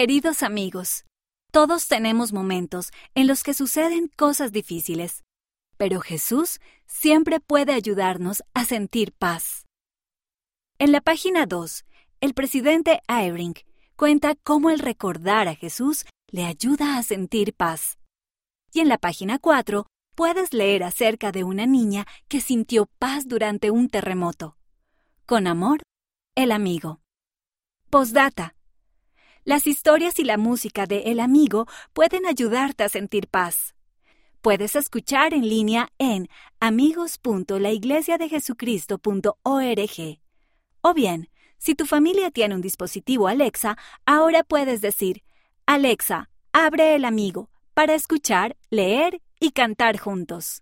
Queridos amigos, todos tenemos momentos en los que suceden cosas difíciles, pero Jesús siempre puede ayudarnos a sentir paz. En la página 2, el presidente Eyring cuenta cómo el recordar a Jesús le ayuda a sentir paz. Y en la página 4 puedes leer acerca de una niña que sintió paz durante un terremoto. Con amor, el amigo. Postdata. Las historias y la música de El amigo pueden ayudarte a sentir paz. Puedes escuchar en línea en amigos.laiglesiadejesucristo.org. O bien, si tu familia tiene un dispositivo Alexa, ahora puedes decir, Alexa, abre el amigo para escuchar, leer y cantar juntos.